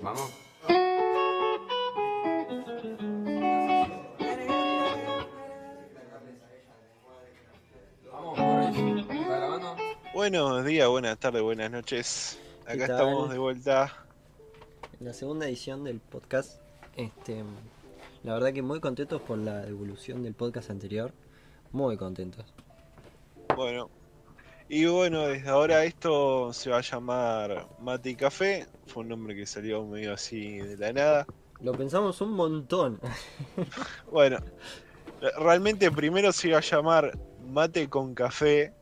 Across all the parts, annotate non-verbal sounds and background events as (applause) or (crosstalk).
Vamos. Buenos días, buenas tardes, buenas noches. ¿Qué Acá tal? estamos de vuelta. En la segunda edición del podcast, este, la verdad que muy contentos por la evolución del podcast anterior, muy contentos. Bueno, y bueno, desde ahora esto se va a llamar Mate y Café. Fue un nombre que salió medio así de la nada. Lo pensamos un montón. (laughs) Bueno, realmente primero se iba a llamar Mate con Café.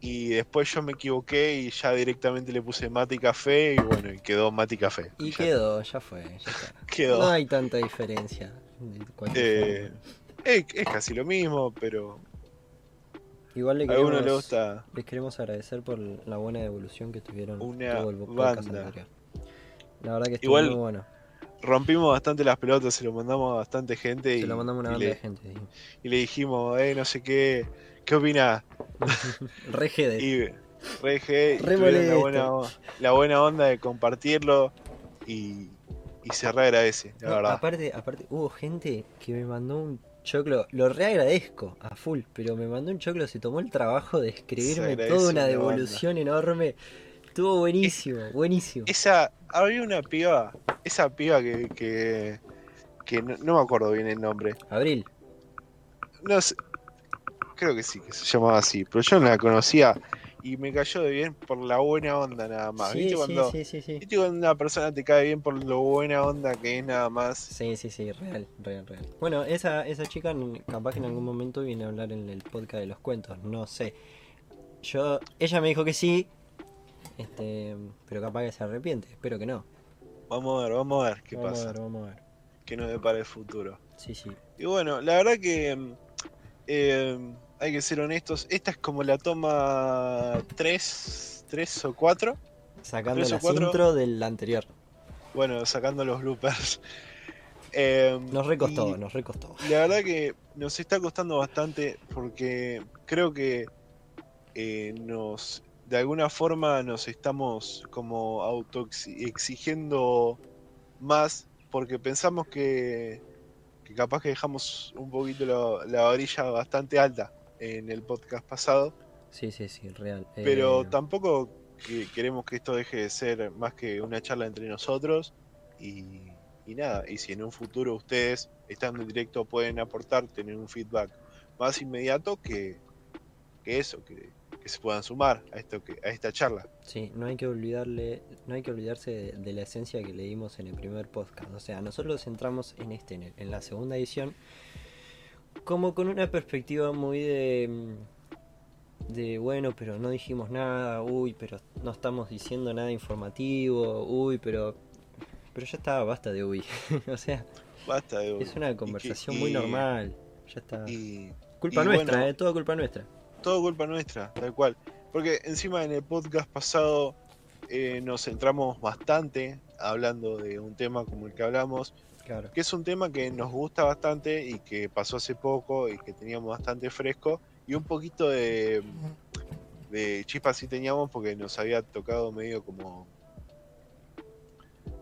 Y después yo me equivoqué y ya directamente le puse Mate y Café. Y bueno, y quedó Mate y Café. Y ya quedó, ya fue, ya (laughs) quedó. No hay tanta diferencia. Eh, es casi lo mismo, pero Igual le a alguno queremos, le gusta. les queremos agradecer por la buena evolución que tuvieron Una todo el banda. anterior. La verdad que estuvo Igual- muy bueno. rompimos bastante las pelotas, se lo mandamos a bastante gente y, Se lo mandamos a una y banda le, de gente. y le dijimos, eh, no sé qué, ¿qué opina? (laughs) Re. Y re, G, y Re tuvieron la buena, la buena onda de compartirlo y, y se re agradece, la No, verdad. aparte, aparte, hubo gente que me mandó un choclo, lo reagradezco a full, pero me mandó un choclo, se tomó el trabajo de escribirme toda una una devolución enorme. Estuvo buenísimo, buenísimo. Esa, había una piba, esa piba que, que, que no, no me acuerdo bien el nombre. Abril, No sé, creo que sí, que se llamaba así, pero yo no la conocía y me cayó de bien por la buena onda nada más. sí, ¿Viste sí, cuando, sí, sí, sí. ¿Viste cuando una persona te cae bien por lo buena onda que es nada más? Sí, sí, sí, real, real, real. Bueno, esa, esa chica capaz que en algún momento viene a hablar en el podcast de los cuentos, no sé. Yo, ella me dijo que sí, este, pero capaz que se arrepiente, espero que no. Vamos a ver, vamos a ver qué vamos pasa, a ver, vamos a ver. qué nos depara el futuro. Sí, sí. Y bueno, la verdad que mm, eh, hay que ser honestos, esta es como la toma 3, 3 o 4, Sacando cuatro. intro del anterior. bueno, sacando los bloopers. (laughs) Eh, Nos recostó, nos recostó. La verdad que nos está costando bastante porque creo que eh, nos, de alguna forma nos estamos como auto exigiendo más porque pensamos que, que capaz que dejamos un poquito la, la varilla bastante alta en el podcast pasado, Sí, sí, sí, real. pero Eh, tampoco que queremos que esto deje de ser más que una charla entre nosotros y, y nada, y si en un futuro ustedes estando en directo pueden aportar, tener un feedback más inmediato que, que eso, que, que se puedan sumar a esto que, a esta charla. Sí, no hay que olvidarle, no hay que olvidarse de, de la esencia que le dimos en el primer podcast. O sea, nosotros entramos en este, en, la segunda edición, como con una perspectiva muy de, mm, de bueno, pero no dijimos nada, uy, pero no estamos diciendo nada informativo, uy, pero, pero ya está, basta de uy. (laughs) o sea, Basta de es una conversación y- muy normal. Ya está. Y culpa nuestra, bueno, eh, todo culpa nuestra. todo culpa nuestra, tal cual. Porque encima en el podcast pasado eh, nos centramos bastante hablando de un tema como el que hablamos, Claro. que es un tema que nos gusta bastante y que pasó hace poco y que teníamos bastante fresco y un poquito de, de chispa sí teníamos porque nos había tocado medio como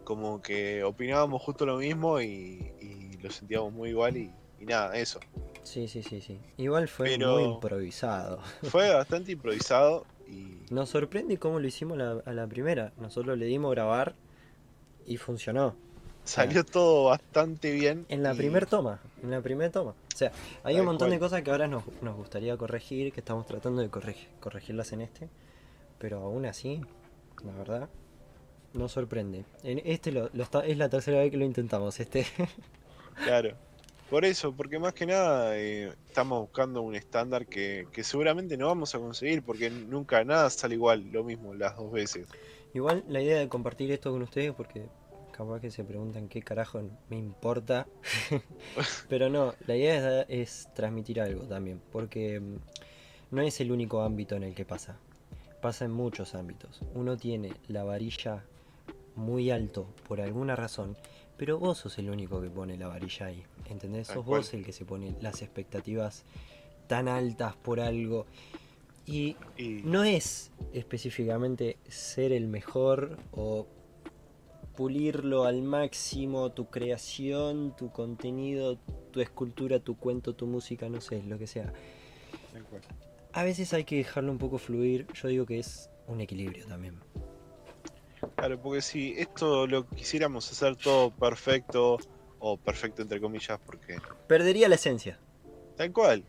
como que opinábamos justo lo mismo y, y lo sentíamos muy igual y, y nada, eso. Sí, sí, sí, sí. Igual fue Pero- muy improvisado. (laughs) Fue bastante improvisado y Nos sorprende cómo lo hicimos la- a la primera. Nosotros le dimos grabar y funcionó. Salió todo bastante bien. En la y- primera toma. En la primera toma. O sea, hay Tal un montón de cosas que ahora nos, nos gustaría corregir, que estamos tratando de corregi- corregirlas en este. Pero aún así, la verdad, nos sorprende. En este lo, lo está- es la tercera vez que lo intentamos. Este. (laughs) Claro. Por eso, porque más que nada eh, estamos buscando un estándar que, que seguramente no vamos a conseguir, porque nunca nada sale igual, lo mismo las dos veces. Igual la idea de compartir esto con ustedes, porque capaz que se preguntan qué carajo me importa. (laughs) Pero no, la idea es, es transmitir algo también, porque mm, no es el único ámbito en el que pasa. Pasa en muchos ámbitos. Uno tiene la varilla muy alto por alguna razón, pero vos sos el único que pone la varilla ahí. ¿Entendés? Sos cual. vos el que se pone las expectativas tan altas por algo. Y Y no es específicamente ser el mejor o pulirlo al máximo, tu creación, tu contenido, tu escultura, tu cuento, tu música, no sé, lo que sea. A veces hay que dejarlo un poco fluir, yo digo que es un equilibrio también. Claro, porque si esto lo quisiéramos hacer todo perfecto, o perfecto entre comillas, porque Perdería la esencia. tal cual.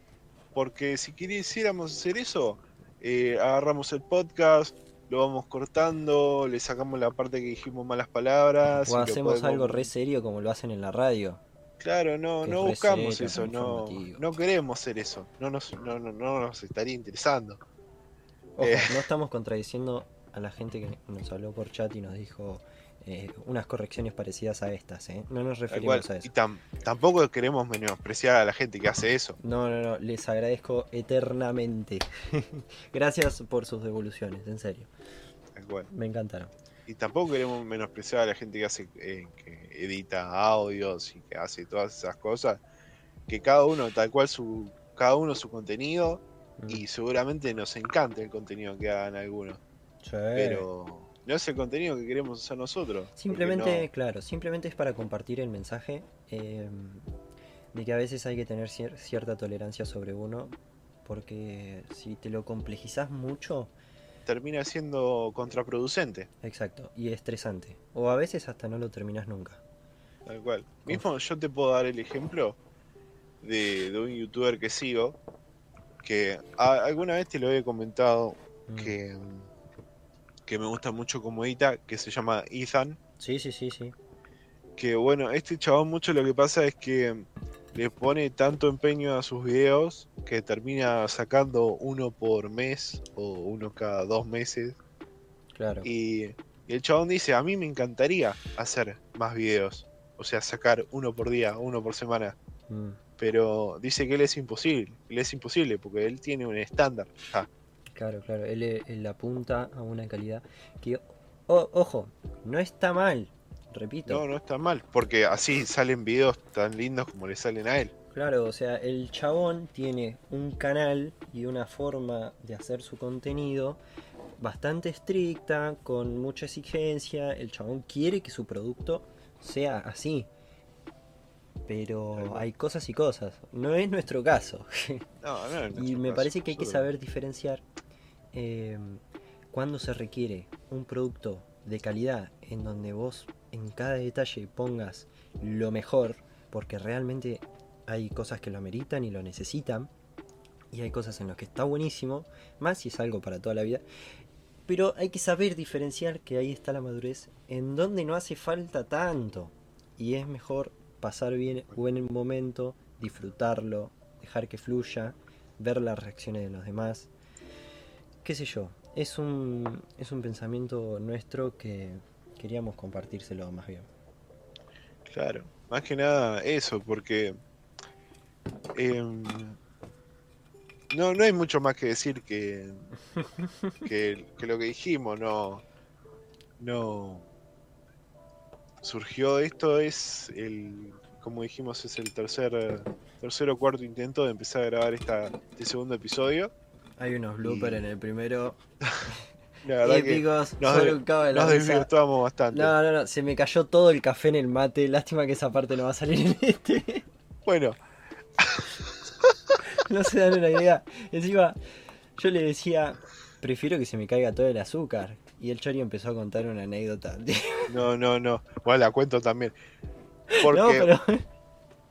Porque si quisiéramos hacer eso, eh, agarramos el podcast, lo vamos cortando, le sacamos la parte que dijimos malas palabras. O hacemos podemos- algo re serio como lo hacen en la radio. Claro, no, no buscamos eso, no, queremos hacer eso, no nos, no, no, no nos estaría interesando. Ojo, Eh. no estamos contradiciendo a la gente que nos habló por chat y nos dijo eh, unas correcciones parecidas a estas, ¿eh? No nos referimos a Y eso. tam- tampoco queremos menospreciar a la gente que hace eso. No, no, no, les agradezco eternamente. (laughs) Gracias por sus devoluciones, en serio. Cual. Me encantaron. Y tampoco queremos menospreciar a la gente que hace, eh, que edita audios y que hace todas esas cosas. Que cada uno, tal cual su, cada uno su contenido, Mm. y seguramente nos encanta el contenido que hagan algunos. Sí. Pero no es el contenido que queremos hacer nosotros. Simplemente, no- claro, simplemente es para compartir el mensaje eh, de que a veces hay que tener cier- cierta tolerancia sobre uno, porque si te lo complejizas mucho, termina siendo contraproducente. exacto, y estresante. O a veces hasta no lo terminas nunca. Tal cual. Mismo yo te puedo dar el ejemplo de, de un youtuber que sigo, que a- alguna vez te lo he comentado, Mm. que, que me gusta mucho como edita, que se llama Ethan. Sí, sí, sí, sí. Que bueno, este chabón mucho lo que pasa es que le pone tanto empeño a sus videos que termina sacando uno por mes o uno cada dos meses. Claro. Y, y el chabón dice, a mí me encantaría hacer más videos. O sea, sacar uno por día, uno por semana. Mm. Pero dice que él es imposible. Él es imposible porque él tiene un estándar. Claro, claro. Él, él apunta a una calidad que, o- ojo, no está mal. Repito. No, no está mal. Porque así salen videos tan lindos como le salen a él. Claro, o sea, el chabón tiene un canal y una forma de hacer su contenido bastante estricta, con mucha exigencia. El chabón quiere que su producto sea así. Pero hay cosas y cosas. No es nuestro caso. No, no es (laughs) Y me caso, parece que hay que saber diferenciar eh, cuando se requiere un producto de calidad en donde vos en cada detalle pongas lo mejor, porque realmente hay cosas que lo ameritan y lo necesitan, y hay cosas en las que está buenísimo, más si es algo para toda la vida. Pero hay que saber diferenciar que ahí está la madurez, en donde no hace falta tanto. Y es mejor pasar bien buen momento, disfrutarlo, dejar que fluya, ver las reacciones de los demás. Qué sé yo, es un, es un pensamiento nuestro que queríamos compartírselo más bien. Claro, más que nada eso, porque em, no, no hay mucho más que decir que, (laughs) que, que lo que dijimos, no, no surgió esto es el, como dijimos, es el tercer, tercer o cuarto intento de empezar a grabar esta, este segundo episodio. Hay unos bloopers Y- en el primero, (laughs) La verdad que épicos, nos de- un cabo de la nos risa. desvirtuamos bastante. No, no, no, se me cayó todo el café en el mate, lástima que esa parte no va a salir en este. Bueno, (laughs) No se dan una idea. Encima, yo le decía, prefiero que se me caiga todo el azúcar. Y el Chori empezó a contar una anécdota. (laughs) no, no, no, bueno, la cuento también. Porque, No, pero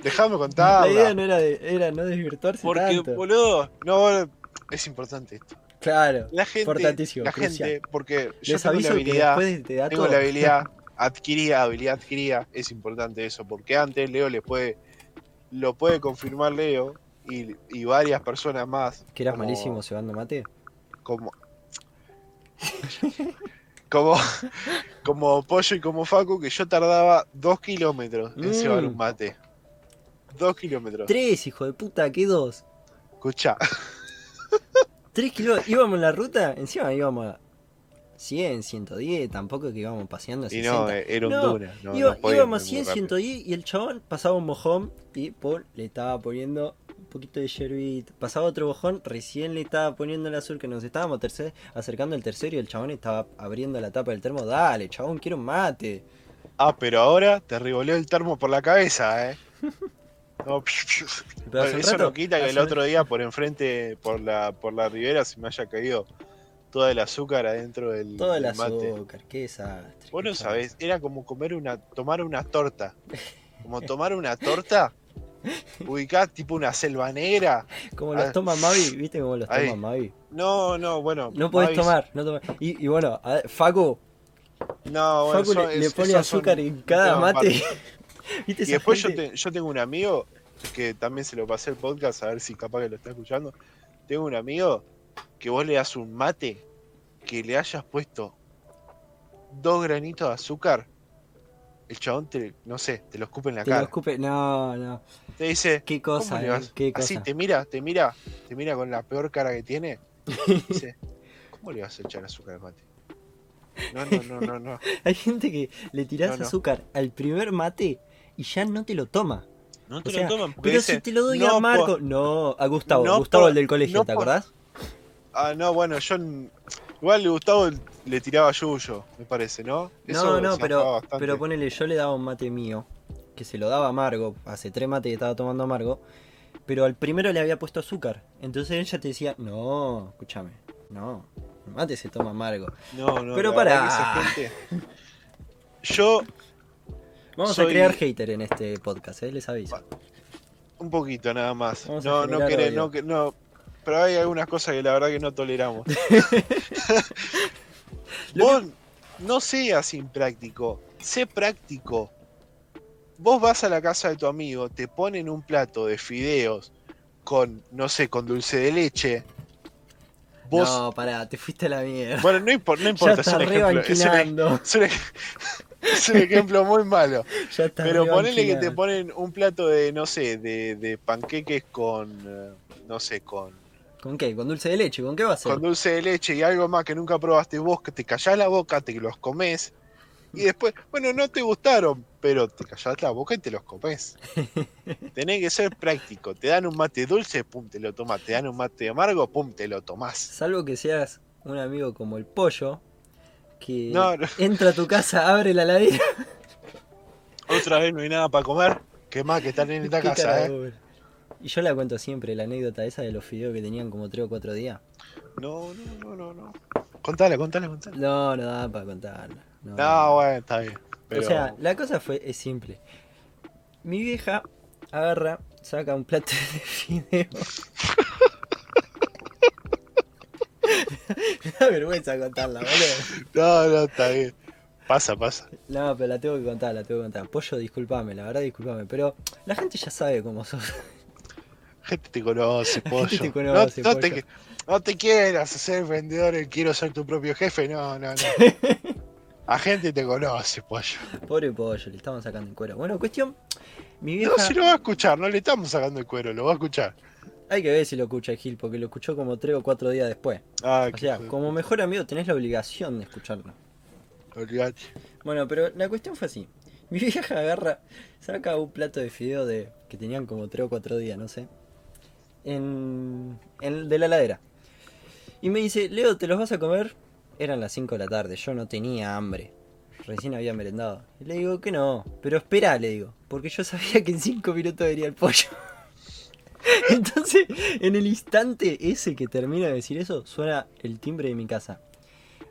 déjame contarla. la idea no era, de, era no desvirtuarse Porque, tanto. boludo, no, es importante esto. Claro, La gente, Importantísimo, la crucial. gente, porque yo les tengo la habilidad, después te da tengo todo. la habilidad (laughs) adquirida, habilidad adquirida, es importante eso, porque antes Leo le puede, lo puede confirmar Leo y, y varias personas más. Que eras como- malísimo cebando mate. Como, (laughs) como, como Pollo y como Facu, que yo tardaba dos kilómetros en Mm. cebar un mate. Dos kilómetros. Tres, hijo de puta, ¿qué dos? Escucha, Tres kilómetros. Íbamos en la ruta, encima íbamos a 100, 110, tampoco que íbamos paseando a y 60. no, era un No, duna. No, Iba- no podía íbamos a ir 100, muy rápido. 110 y el chabón pasaba un mojón y Paul le estaba poniendo un poquito de yerbita. Pasaba otro mojón, recién le estaba poniendo el azul que nos estábamos tercer- acercando al tercero y el chabón estaba abriendo la tapa del termo. Dale, chabón, quiero un mate. Ah, pero ahora te revolvió el termo por la cabeza, ¿eh? (laughs) No, (laughs) un eso rato- no quita que el otro día por enfrente, por la, por la ribera, se me haya caído todo el azúcar adentro del, Todo el del mate. azúcar, qué desastre. Vos no sabés, era como comer una, tomar una torta. (laughs) Como tomar una torta, ubicás tipo una selva negra. Como los Ah. toma Mavi, ¿viste cómo los Ahí. toma Mavi? No, no, bueno. No podés Mavis- tomar, no tomar. Y, y bueno, a ver, Facu, No, bueno, Facu le, le es- pone son azúcar en cada mate. (laughs) aparte. ¿Viste Y después yo, gente? te- yo tengo un amigo que también se lo pasé el podcast, a ver si capaz que lo está escuchando. Tengo un amigo que vos le das un mate que le hayas puesto dos granitos de azúcar. El chabón te, no sé, te lo escupe en la Te lo cara. escupe. No, no. Te dice, Qué ¿cómo cosa, eh, qué Así cosa. te mira, te mira, te mira con la peor cara que tiene. (laughs) Dice, ¿cómo le vas a echar azúcar al mate? No, no, no, no, no. (laughs) Hay gente que le tirás No, no. azúcar al primer mate y ya no te lo toma. No te O sea, lo toman Pero dice, si te lo doy no, a Marco. por- No, a Gustavo. no Gustavo, por- el del colegio, no ¿te por- acordás? Ah, no, bueno, yo. Igual le Gustavo le tiraba yuyo, me parece, ¿no? Eso No, no, pero, pero ponele, yo le daba un mate mío, que se lo daba a Margo, hace tres mates que estaba tomando Margo, pero al primero le había puesto azúcar. Entonces ella te decía, no, escúchame, no, el mate se toma Margo. No, no, pero esa gente- Yo, Vamos Soy- a crear hater en este podcast, ¿eh? les aviso. un poquito nada más. Vamos no, no querés, no, no. Pero hay algunas cosas que la verdad que no toleramos. (laughs) Vos no seas impráctico, sé práctico. Vos vas a la casa de tu amigo, te ponen un plato de fideos con, no sé, con dulce de leche. Vos, No, pará, te fuiste a la mierda. bueno, no, impor- no (laughs) ya importa, es está un ejemplo. Es un, rebanquinando. es un ej- (laughs) es un ejemplo muy malo. (laughs) Ya está Pero ponele que te ponen un plato de, no sé, de, de panqueques con, eh, no sé, con, ¿Con qué? ¿Con dulce de leche? ¿Con qué va a ser? con dulce de leche y algo más que nunca probaste vos, que te callás la boca, te los comes. Y después, bueno, no te gustaron, pero te callás la boca y te los comes. (laughs) Tenés que ser práctico. Te dan un mate dulce, pum, te lo tomás. Te dan un mate amargo, pum, te lo tomás. Salvo que seas un amigo como el pollo, que No, no. entra a tu casa, abre la ladera. Otra vez no hay nada para comer. ¿Qué más que están en esta casa, eh? Y yo la cuento siempre, la anécdota esa de los fideos que tenían como 3 o 4 días. No, no, no, no, no. Contala, contala, contala. No, no da para contarla. No, No, bueno, está bien. Pero... O sea, la cosa fue, es simple. Mi vieja agarra, saca un plato (laughs) de fideos. Me da vergüenza contarla, boludo. No, no, está bien. Pasa, pasa. No, pero la tengo que contar, la tengo que contar. Pollo, disculpame, la verdad, disculpame. Pero la gente ya sabe cómo sos. Gente te conoce, pollo. te No- conoce, no, te, pollo. no te quieras hacer vendedor, el quiero ser tu propio jefe. No, no, no. (laughs) A gente te conoce, pollo. Pobre pollo, le estamos sacando en cuero. Bueno, cuestión, mi vieja. No, si lo va a escuchar, no le estamos sacando el cuero, lo va a escuchar. Hay que ver si lo escucha Gil, porque lo escuchó como 3 o 4 días después. Ah, O sea, como mejor amigo tenés la obligación de escucharlo. Olvidate. Bueno, pero la cuestión fue así. Mi (laughs) vieja agarra, saca un plato de fideo de que tenían como 3 o 4 días, no sé. En, en- de la ladera. Y me dice, Leo, ¿te los vas a comer? Eran las 5 de la tarde, yo no tenía hambre. Recién había merendado. Y le digo que no, pero espera, le digo, porque yo (laughs) sabía que en 5 minutos vería el pollo. (laughs) Entonces, en el instante ese que termina de decir eso, suena el timbre de mi casa.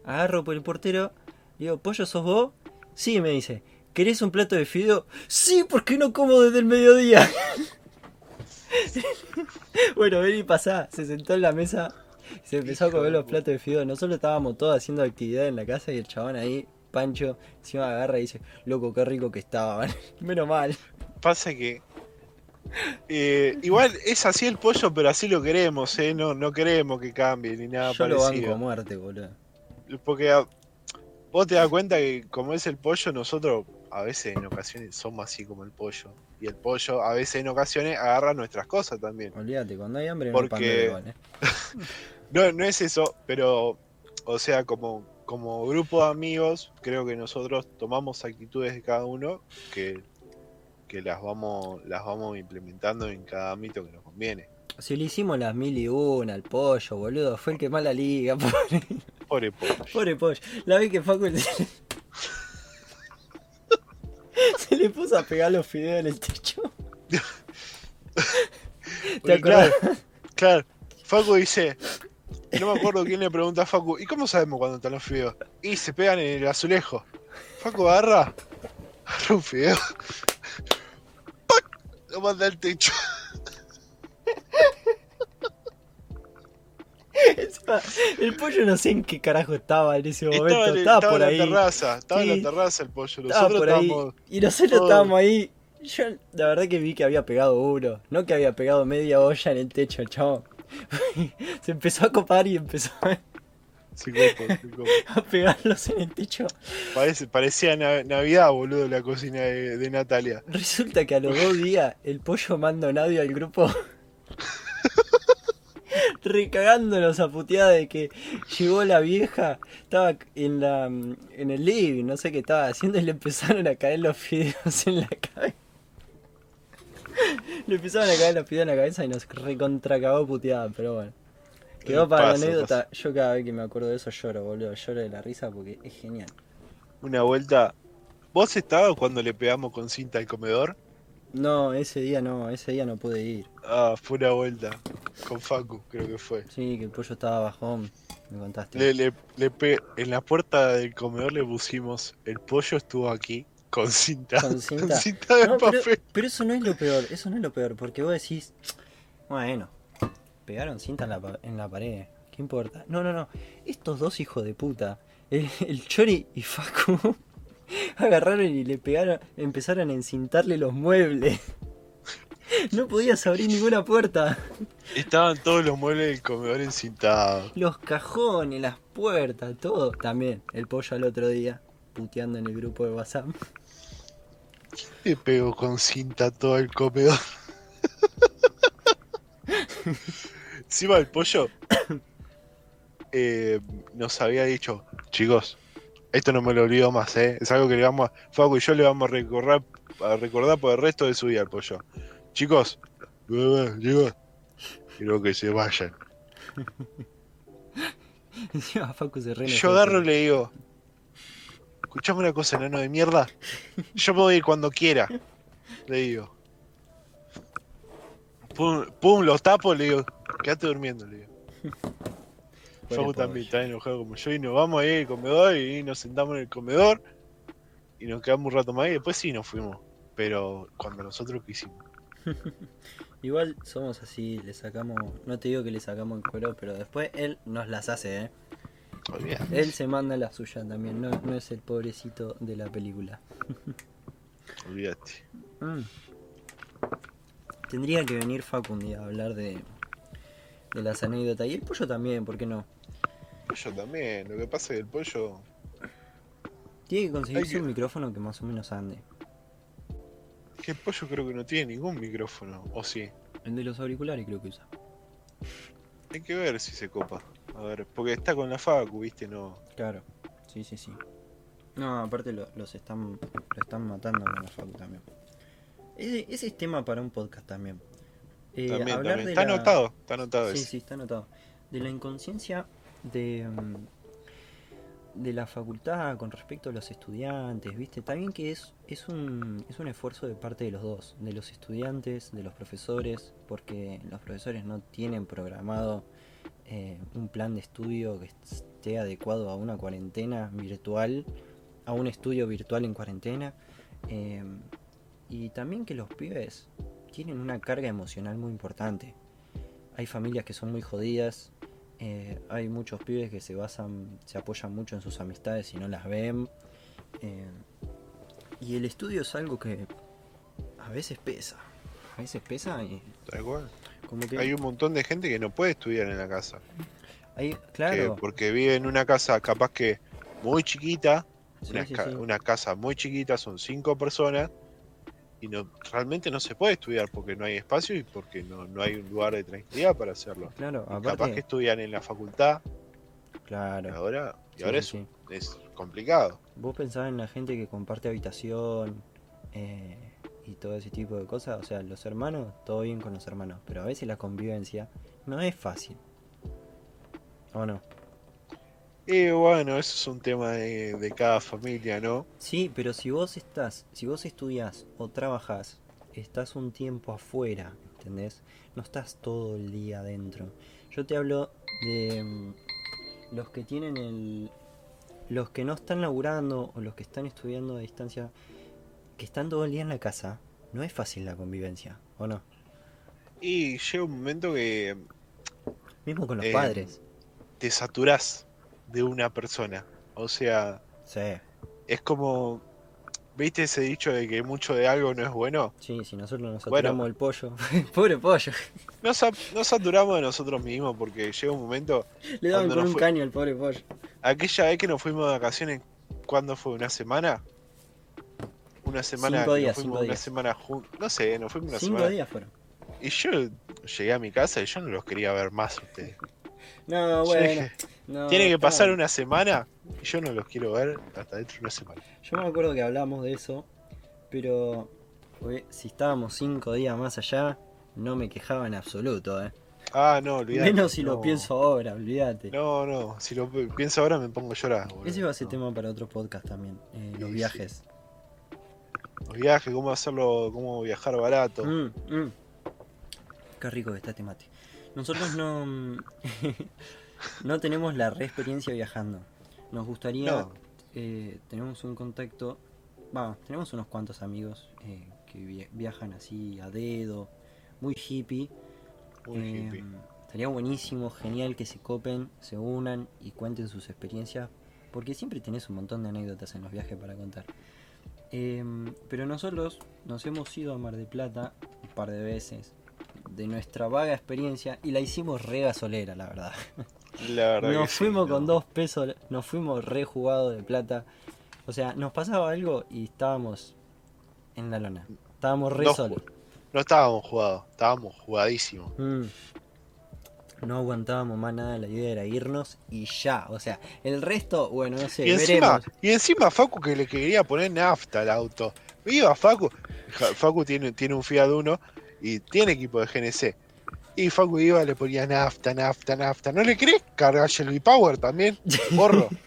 Agarro por el portero, digo, ¿pollo sos vos? Sí, me dice. ¿Querés un plato de fideo? Sí, porque no como desde el mediodía. (laughs) bueno, ven y pasá. Se sentó en la mesa, se empezó a comer los platos de fideo. Nosotros estábamos todos haciendo actividad en la casa y el chabón ahí, Pancho, encima agarra y dice, loco, qué rico que estaban. (laughs) Menos mal. Pasa que. Eh, igual es así el pollo, pero así lo queremos, ¿eh? No, no queremos que cambie ni nada Yo lo banco a muerte, boludo. Porque ah, vos te das cuenta que, como es el pollo, nosotros a veces en ocasiones somos así como el pollo. Y el pollo a veces en ocasiones agarra nuestras cosas también. Olvídate, cuando hay hambre no hay Porque- igual, eh. (laughs) No, no es eso, pero, o sea, como, como grupo de amigos, creo que nosotros tomamos actitudes de cada uno que, que las vamos, las vamos implementando en cada ámbito que nos conviene. Si le hicimos las mil y una al pollo, boludo, fue el que más la liga, (laughs) pobre, Pobre pollo. pobre pollo. La vi que Facu el- (laughs) puso a pegar los fideos en el techo. (laughs) ¿Te Porque, acordás? claro, claro, Facu dice, no me acuerdo quién le pregunta a Facu, ¿y cómo sabemos cuándo están los fideos? Y se pegan en el azulejo. Facu agarra, agarra un fideo, manda al techo. El pollo no sé en qué carajo estaba en ese momento. Estaba, en, Estaba, estaba por en ahí. la terraza, estaba Sí. en la terraza el pollo. Estaba Nosotros por ahí. estábamos. Y nosotros todos- estábamos ahí. Yo la verdad que vi que había pegado uno. No que había pegado media olla en el techo, chavo. (laughs) Se empezó a copar y empezó Copo, copo. (laughs) a pegarlos en el techo. Parece- parecía na- Navidad, boludo, la cocina de, de Natalia. Resulta que a los dos días el pollo manda un audio al grupo (laughs) recagándonos a puteada de que llegó la vieja, estaba en la en el living, no sé qué estaba haciendo y le empezaron a caer los fideos en la cabeza. Le empezaron a caer los fideos en la cabeza y nos recontracagó puteada, pero bueno. Quedó para la anécdota. Yo cada vez que me acuerdo de eso lloro, boludo. Lloro de la risa porque es genial. Una vuelta. ¿Vos estabas cuando le pegamos con cinta al comedor? No, ese día no, ese día no pude ir. Ah, fue una vuelta. Con Facu, creo que fue. Sí, que el pollo estaba bajón, me contaste. Le, le, le pe- en la puerta del comedor le pusimos el pollo estuvo aquí con cinta. Con (laughs) cinta. de No, pero, papel. pero eso no es lo peor, eso no es lo peor, porque vos decís, bueno, pegaron cinta en la, pa- en la pared, ¿qué importa? No, no, no, estos dos hijos de puta, el, el Chori y Facu, (laughs) agarraron y le pegaron, empezaron a encintarle los muebles. (laughs) No podías abrir ninguna puerta. Estaban todos los muebles del comedor encintados. Los cajones, las puertas, todo. También, el pollo al otro día, puteando en el grupo de WhatsApp. Le pegó con cinta todo el comedor. (laughs) Encima el pollo (coughs) eh, nos había dicho, chicos, esto no me lo olvido más, ¿eh? Es algo que le vamos a... Facu y yo le vamos a recordar, a recordar por el resto de su vida al pollo. Chicos, chicos, quiero que se vayan. (laughs) Facu se Yo agarro y le digo, escuchame una cosa, enano de mierda. Yo a ir cuando quiera. Le digo. Pum, pum, los tapo, le digo, (laughs) quédate durmiendo, le digo. (laughs) Facu también está enojado como yo y nos vamos ahí al comedor y nos sentamos en el comedor y nos quedamos un rato más y después sí nos fuimos. Pero cuando nosotros quisimos. (laughs) Igual somos así, le sacamos, no te digo que le sacamos el cuero, pero después él nos las hace, ¿eh? Olvídate. Él se manda la suya también, no, no es el pobrecito de la película. Olvídate. Mm. Tendría que venir Facu un día a hablar de, de las anécdotas. Y el pollo también, ¿por qué no? Yo también, lo que pasa es que el pollo. Tiene que conseguirse que- un micrófono que más o menos ande. Que el pollo creo que no tiene ningún micrófono, o sí. El de los auriculares creo que usa. Hay que ver si se copa. A ver, porque está con la Facu, viste, no. Claro, sí, sí, sí. No, aparte lo- los están, lo están matando con la Facu también. Ese, ese es tema para un podcast también. Eh, También, hablar también. de Está la- anotado, está anotado Sí, ese. sí, está anotado. De la inconsciencia de, mm, de la facultad con respecto a los estudiantes, ¿viste? Bien que es, es, un, es un esfuerzo de parte de los dos, de los estudiantes, de los profesores, porque los profesores no tienen programado eh, un plan de estudio que esté adecuado a una cuarentena virtual, a un estudio virtual en cuarentena. eh, y también que los pibes tienen una carga emocional muy importante. Hay familias que son muy jodidas, eh, hay muchos pibes que se basan, se apoyan mucho en sus amistades y no las ven. eh, y el estudio es algo que a veces pesa. A veces pesa y Tal cual. como que Hay un montón de gente que no puede estudiar en la casa. hay- que- claro, porque vive en una casa capaz que muy chiquita, sí, una, sí, ca- sí. una casa muy chiquita, son cinco personas, y no realmente no se puede estudiar porque no hay espacio y porque no, no hay un lugar de tranquilidad para hacerlo. claro, Y capaz que aparte, estudian en la facultad, y claro. ahora, y sí, ahora es, sí. es complicado. Vos pensás en la gente que comparte habitación eh, y todo ese tipo de cosas. O sea, los hermanos, todo bien con los hermanos. Pero a veces la convivencia no es fácil. ¿O no? Y bueno, eso es un tema de, de cada familia, ¿no? Sí, pero si vos estás, si vos estudias o trabajás, estás un tiempo afuera, ¿entendés? No estás todo el día adentro. Yo te hablo de mm, los que tienen el... Los que no están laburando o los que están estudiando a distancia, que están todo el día en la casa, no es fácil la convivencia, ¿o no? Y llega un momento que Mismo con los Eh, padres. te saturás de una persona. O sea, Sí, es como. ¿Viste ese dicho de que mucho de algo no es bueno? sí, si nosotros nos Bueno. saturamos el pollo. (laughs) Pobre pollo. Nos, sa- nos saturamos de nosotros mismos porque llega un momento. Le daban con un fue- caño al pobre pollo. Aquella vez que nos fuimos de vacaciones, ¿cuándo fue? ¿Una semana? Una semana. Cinco que nos días, fuimos cinco una días. semana juntos. No sé, nos fuimos una Cinco semana. días fueron. Y yo llegué a mi casa y yo no los quería ver más a ustedes. No, bueno. dije, no, Tiene que pasar una semana y yo no los quiero ver hasta dentro de una semana. Yo me acuerdo que hablamos de eso, pero si estábamos cinco días más allá, no me quejaba en absoluto, ¿eh? Ah, no, olvidate. Menos si no. lo pienso ahora, olvídate. No, no, si lo pi- pienso ahora me pongo a llorar. boludo. Ese va a ser No. tema para otro podcast también, eh, los Sí, viajes. Los viajes, cómo hacerlo, cómo viajar barato. Mm, mm. Qué rico que está este mate. Nosotros no, mm, (laughs) no tenemos la re experiencia viajando. Nos gustaría, No. eh, tenemos un contacto, tenemos unos cuantos amigos eh, que vi- viajan así a dedo, muy hippie. Muy Eh, hippie. Estaría buenísimo, genial que se copen, se unan y cuenten sus experiencias, porque siempre tenés un montón de anécdotas en los viajes para contar. Eh, pero nosotros nos hemos ido a Mar de Plata un par de veces de nuestra vaga experiencia y la hicimos re gasolera, la verdad. La verdad Nos que sí, fuimos no. con dos pesos, nos fuimos re jugados de plata. O sea, nos pasaba algo y estábamos en la lona. Estábamos re No solos. No estábamos jugados, estábamos jugadísimos. Mm. No aguantábamos más nada, la idea era irnos y ya. O sea, el resto, bueno, no sé, y, encima, veremos. y encima Facu que le quería poner nafta al auto. Viva Facu. Facu tiene, tiene un Fiat Uno y tiene equipo de GNC. Y Facu iba, le ponía nafta, nafta, nafta. ¿No le querés cargar el Power también? (laughs) Porro. (laughs)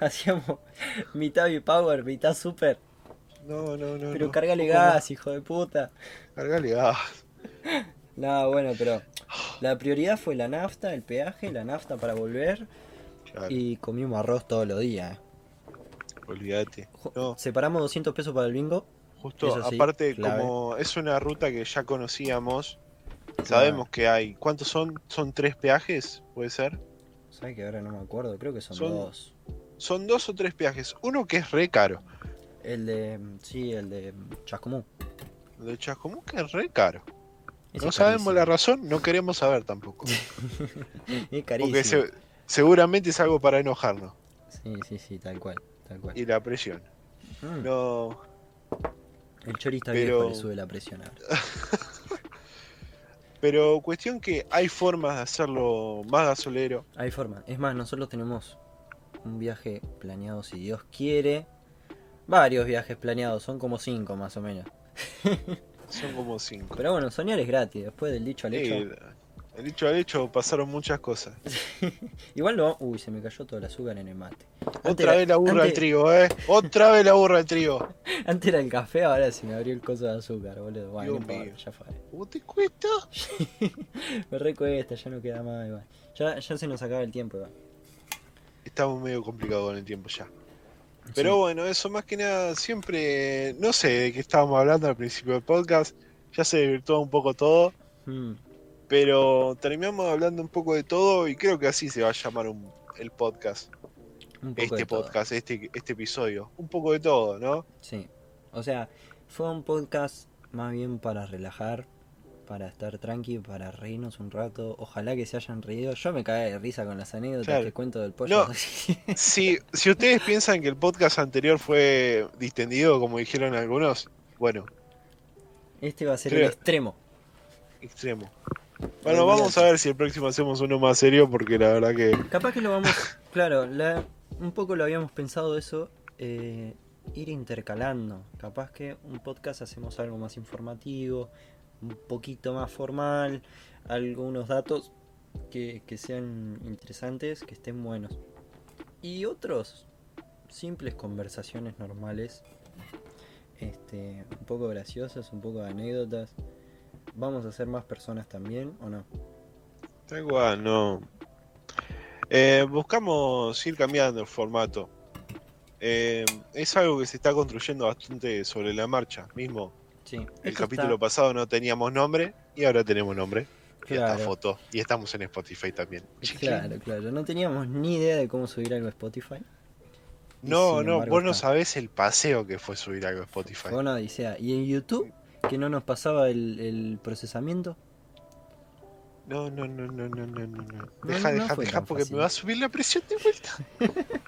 Hacíamos mitad B-Power, mitad Super. No, no, no. Pero no. cargale gas, hijo de puta. Cargale gas. (laughs) No, bueno, pero la prioridad fue la nafta, el peaje, la nafta para volver. Claro, Y comimos arroz todos los días. olvídate. No. Separamos 200 pesos para el bingo. Justo, sí, aparte, clave. como es una ruta que ya conocíamos, sabemos que hay. ¿Cuántos son? ¿Son tres peajes? ¿Puede ser? ¿Sabes que ahora no me acuerdo? Creo que son, Son- dos. Son dos o tres peajes. Uno que es re caro. El de. Sí, el de Chascomú. El de Chascomún que es re caro. Ese no sabemos carísimo. la razón, no queremos saber tampoco. (laughs) Es carísimo. Porque se- seguramente es algo para enojarnos. Sí, sí, sí, tal cual. Tal cual. Y la presión. Mm, No. El chorista pero- viejo le sube la presión ahora. (laughs) Pero cuestión que hay formas de hacerlo más gasolero. Hay forma. Es más, nosotros tenemos un viaje planeado, si Dios quiere. Varios viajes planeados, son como cinco más o menos. (laughs) Son como cinco. Pero bueno, soñar es gratis, después del dicho al hecho. El hecho al hecho pasaron muchas cosas. (laughs) Igual lo. Uy, se me cayó todo el azúcar en el mate. Antes Otra era- vez la burra al antes- trigo, eh. Otra vez la burra al trigo. (laughs) Antes era el café, ahora se me abrió el coso de azúcar, boludo. Bueno, no ya fue. ¿Cómo te cuesta? (laughs) Me recuesta, ya no queda más, igual. Ya, ya se nos acaba el tiempo, igual. Estamos medio complicados con el tiempo ya. Pero Sí. bueno, eso más que nada, siempre, no sé de qué estábamos hablando al principio del podcast, ya se desvirtuó un poco todo, Mm, pero terminamos hablando un poco de todo y creo que así se va a llamar un- el podcast, un poco este todo. podcast, este, este episodio, un poco de todo, ¿no? Sí. O sea, fue un podcast más bien para relajar, para estar tranqui, para reírnos un rato. Ojalá que se hayan reído. Yo me cagué de risa con las anécdotas Claro. que cuento del pollo. No. (laughs) Si, si ustedes piensan que el podcast anterior fue distendido, como dijeron algunos, bueno, este va a ser Creo- el extremo. extremo. Bueno, vamos a ver si el próximo hacemos uno más serio, porque la verdad que... Capaz que lo vamos. (laughs) claro, la- un poco lo habíamos pensado eso. eh, ir intercalando. Capaz que un podcast hacemos algo más informativo, un poquito más formal, algunos datos que, que sean interesantes, que estén buenos. Y otros, simples conversaciones normales, este, un poco graciosas, un poco de anécdotas. ¿Vamos a ser más personas también o no? Da igual, no. Eh, buscamos ir cambiando el formato. Eh, es algo que se está construyendo bastante sobre la marcha mismo. Sí. El esto capítulo está- pasado no teníamos nombre y ahora tenemos nombre. Y esta foto. Y estamos en Spotify también. Claro, claro. No teníamos ni idea de cómo subir algo a Spotify. No, no, embargo vos no está. sabés el paseo que fue subir algo a Spotify. Fue una odisea. Y en YouTube, que no nos pasaba el, el procesamiento. No, no, no, no, no, no, no. Deja, no deja, deja, porque fácil. me va a subir la presión de vuelta. (laughs)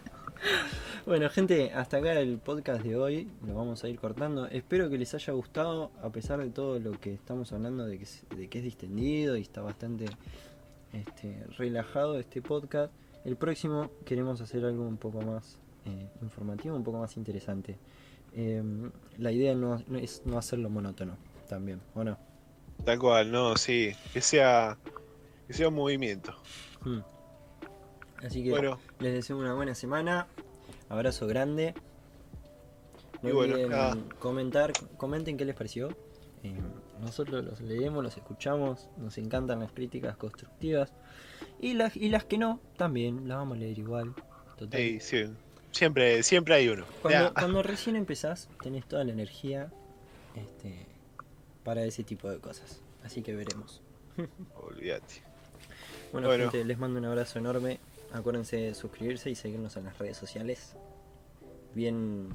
Bueno, gente, hasta acá el podcast de hoy. Lo vamos a ir cortando. Espero que les haya gustado, a pesar de todo lo que estamos hablando, de que, es- de que es distendido y está bastante este, relajado este podcast. El próximo queremos hacer algo un poco más eh, informativo, un poco más interesante. Eh, la idea no, no es no hacerlo monótono también, ¿o no? Tal cual, no, sí. Que sea, que sea un movimiento. Hmm. Así que Bueno, les deseo una buena semana. Abrazo grande. No Y bueno, comentar, comenten qué les pareció. Eh, nosotros los leemos, los escuchamos, nos encantan las críticas constructivas. Y las, y las que no, también, las vamos a leer igual. Total. sí. Siempre, siempre hay uno. Cuando, cuando recién empezás, tenés toda la energía este, para ese tipo de cosas. Así que veremos. (laughs) Olvídate. Bueno, Bueno. gente, les mando un abrazo enorme. Acuérdense de suscribirse y seguirnos en las redes sociales. Bien.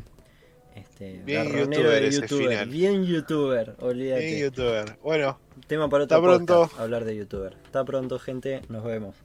Este, Bien youtuber de ese youtuber. final. Bien youtuber, olvídate. Hey, youtuber. Bueno, Tema para otro Hasta pronto. podcast, hablar de youtuber. Hasta pronto, gente. Nos vemos.